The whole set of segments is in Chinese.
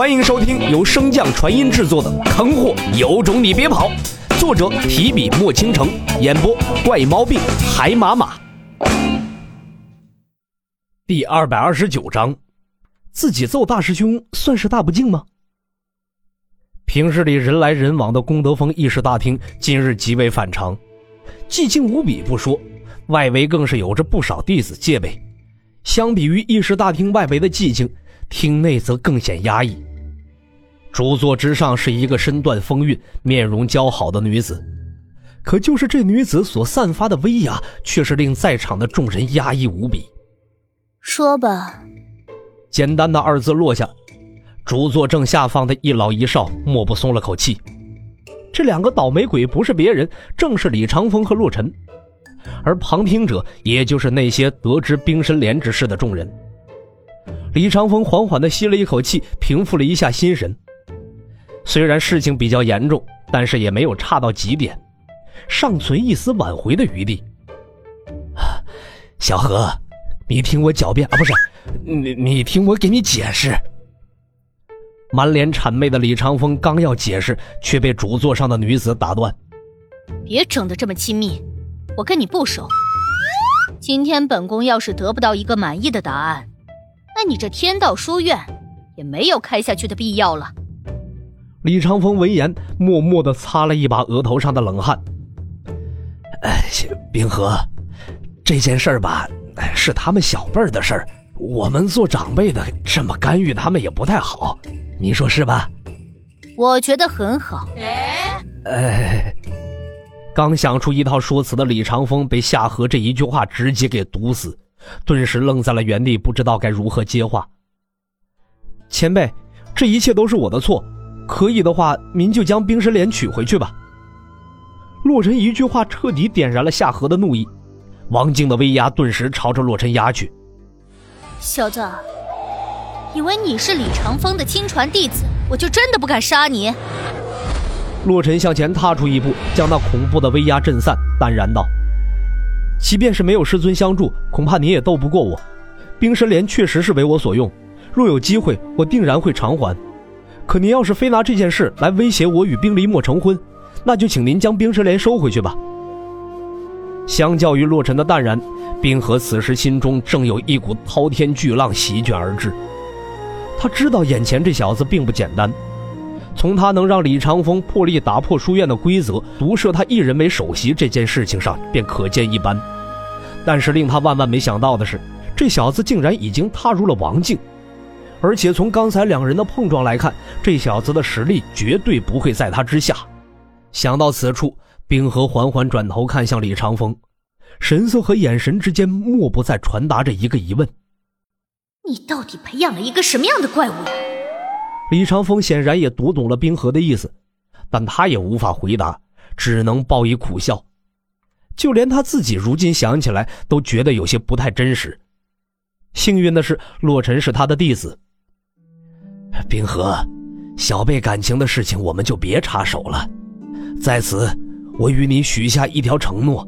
欢迎收听由升降传音制作的《坑货有种你别跑》，作者提笔墨倾城，演播怪猫病海马马。第二百二十九章，自己揍大师兄算是大不敬吗？平日里人来人往的功德峰议事大厅，今日极为反常，寂静无比不说，外围更是有着不少弟子戒备。相比于议事大厅外围的寂静，厅内则更显压抑。主座之上是一个身段风韵、面容姣好的女子，可就是这女子所散发的威压，却是令在场的众人压抑无比。说吧。简单的二字落下，主座正下方的一老一少莫不松了口气。这两个倒霉鬼不是别人，正是李长风和洛尘。而旁听者，也就是那些得知冰神莲之事的众人。李长风缓缓地吸了一口气，平复了一下心神。虽然事情比较严重，但是也没有差到极点，尚存一丝挽回的余地。小何，你听我狡辩啊，不是，你你听我给你解释。满脸谄媚的李长风刚要解释，却被主座上的女子打断：“别整得这么亲密。”我跟你不熟。今天本宫要是得不到一个满意的答案，那你这天道书院也没有开下去的必要了。李长风闻言，默默的擦了一把额头上的冷汗。哎，冰河，这件事儿吧，是他们小辈儿的事儿，我们做长辈的这么干预他们也不太好，你说是吧？我觉得很好。哎。刚想出一套说辞的李长风被夏荷这一句话直接给堵死，顿时愣在了原地，不知道该如何接话。前辈，这一切都是我的错，可以的话，您就将冰神莲取回去吧。洛尘一句话彻底点燃了夏荷的怒意，王静的威压顿时朝着洛尘压去。小子，以为你是李长风的亲传弟子，我就真的不敢杀你？洛尘向前踏出一步，将那恐怖的威压震散，淡然道：“即便是没有师尊相助，恐怕你也斗不过我。冰神莲确实是为我所用，若有机会，我定然会偿还。可您要是非拿这件事来威胁我与冰离墨成婚，那就请您将冰神莲收回去吧。”相较于洛尘的淡然，冰河此时心中正有一股滔天巨浪席卷而至。他知道眼前这小子并不简单。从他能让李长风破例打破书院的规则，独设他一人为首席这件事情上便可见一斑。但是令他万万没想到的是，这小子竟然已经踏入了王境，而且从刚才两人的碰撞来看，这小子的实力绝对不会在他之下。想到此处，冰河缓缓转头看向李长风，神色和眼神之间莫不在传达着一个疑问：你到底培养了一个什么样的怪物？李长风显然也读懂了冰河的意思，但他也无法回答，只能报以苦笑。就连他自己如今想起来，都觉得有些不太真实。幸运的是，洛尘是他的弟子。冰河，小辈感情的事情，我们就别插手了。在此，我与你许下一条承诺：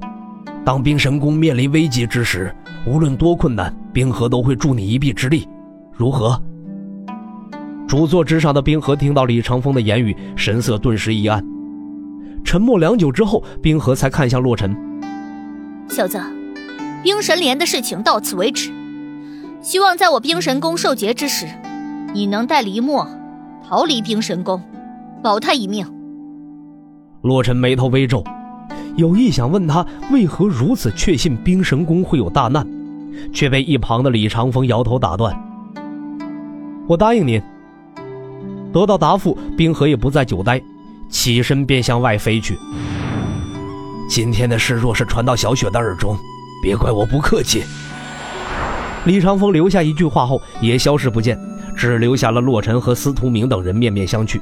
当冰神宫面临危机之时，无论多困难，冰河都会助你一臂之力。如何？主座之上的冰河听到李长风的言语，神色顿时一暗。沉默良久之后，冰河才看向洛尘：“小子，冰神莲的事情到此为止。希望在我冰神宫受劫之时，你能带黎墨逃离冰神宫，保他一命。”洛尘眉头微皱，有意想问他为何如此确信冰神宫会有大难，却被一旁的李长风摇头打断：“我答应您。”得到答复，冰河也不再久待，起身便向外飞去。今天的事若是传到小雪的耳中，别怪我不客气。李长风留下一句话后，也消失不见，只留下了洛尘和司徒明等人面面相觑。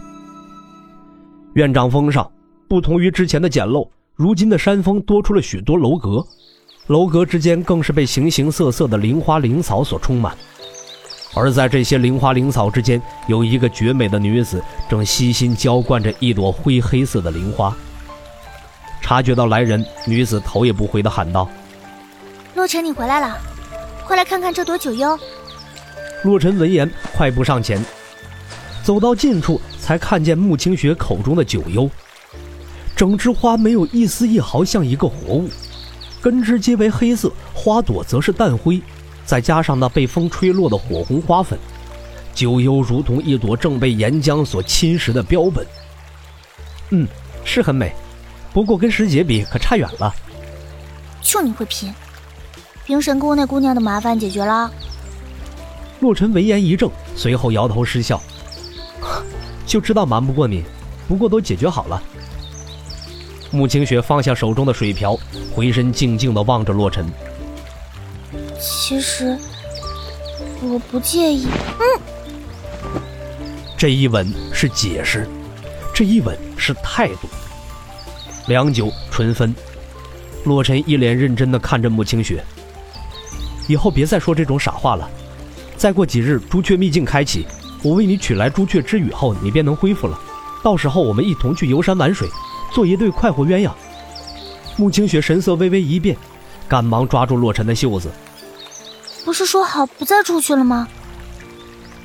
院长峰上，不同于之前的简陋，如今的山峰多出了许多楼阁，楼阁之间更是被形形色色的灵花灵草所充满。而在这些灵花灵草之间，有一个绝美的女子正悉心浇灌着一朵灰黑色的灵花。察觉到来人，女子头也不回地喊道：“洛尘，你回来了，快来看看这朵九幽。”洛尘闻言，快步上前。走到近处，才看见穆清雪口中的九幽。整枝花没有一丝一毫像一个活物，根枝皆为黑色，花朵则是淡灰，再加上那被风吹落的火红花粉，九幽如同一朵正被岩浆所侵蚀的标本。嗯，是很美，不过跟师姐比可差远了。就你会品，冰神宫那姑娘的麻烦解决了？洛尘闻言一怔，随后摇头失笑，就知道瞒不过你，不过都解决好了。穆清雪放下手中的水瓢，回身静静的望着洛尘。其实我不介意。嗯，这一吻是解释，这一吻是态度。良久，唇分。洛尘一脸认真的看着穆清雪。以后别再说这种傻话了。再过几日，朱雀秘境开启，我为你取来朱雀之羽后，你便能恢复了。到时候我们一同去游山玩水。做一对快活鸳鸯。穆清雪神色微微一变，赶忙抓住洛尘的袖子。不是说好不再出去了吗？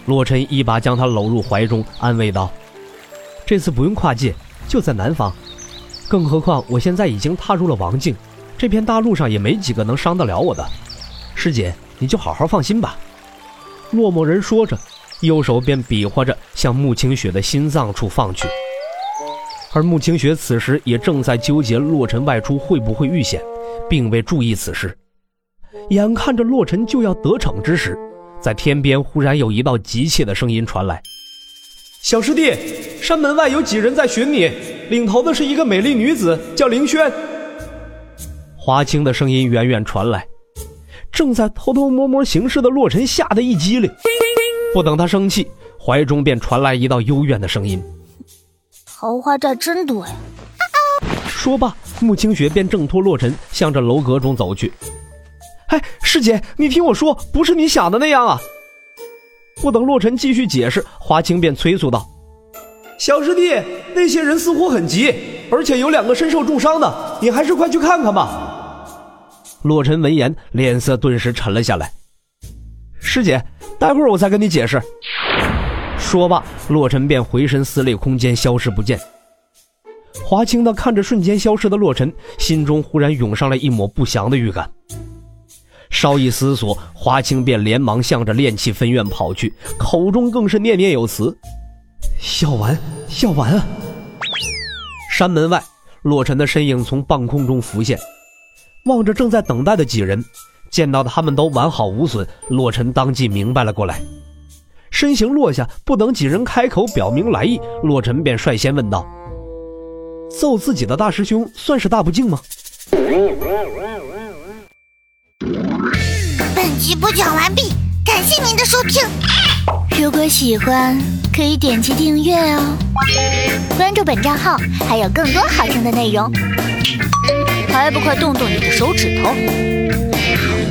洛尘一把将她搂入怀中，安慰道：“这次不用跨界，就在南方。更何况我现在已经踏入了王境，这片大陆上也没几个能伤得了我的。师姐，你就好好放心吧。”落寞人说着，右手便比划着向穆清雪的心脏处放去。而穆清雪此时也正在纠结洛尘外出会不会遇险，并未注意此事。眼看着洛尘就要得逞之时，在天边忽然有一道急切的声音传来：“小师弟，山门外有几人在寻你，领头的是一个美丽女子，叫凌轩。”华清的声音远远传来。正在偷偷摸摸行事的洛尘吓得一激灵，不等他生气，怀中便传来一道幽怨的声音。桃花债真多呀！说罢，穆清雪便挣脱洛尘，向着楼阁中走去。哎，师姐，你听我说，不是你想的那样啊！不等洛尘继续解释，华清便催促道：“小师弟，那些人似乎很急，而且有两个身受重伤的，你还是快去看看吧。”洛尘闻言，脸色顿时沉了下来。师姐，待会儿我再跟你解释。说罢，洛尘便回身撕裂空间，消失不见。华清的看着瞬间消失的洛尘，心中忽然涌上了一抹不祥的预感。稍一思索，华清便连忙向着炼气分院跑去，口中更是念念有词：“药丸，药丸啊！”山门外，洛尘的身影从半空中浮现，望着正在等待的几人，见到他们都完好无损，洛尘当即明白了过来。身形落下，不等几人开口表明来意，洛尘便率先问道：“揍自己的大师兄，算是大不敬吗？”本集播讲完毕，感谢您的收听。如果喜欢，可以点击订阅哦，关注本账号还有更多好听的内容。还不快动动你的手指头！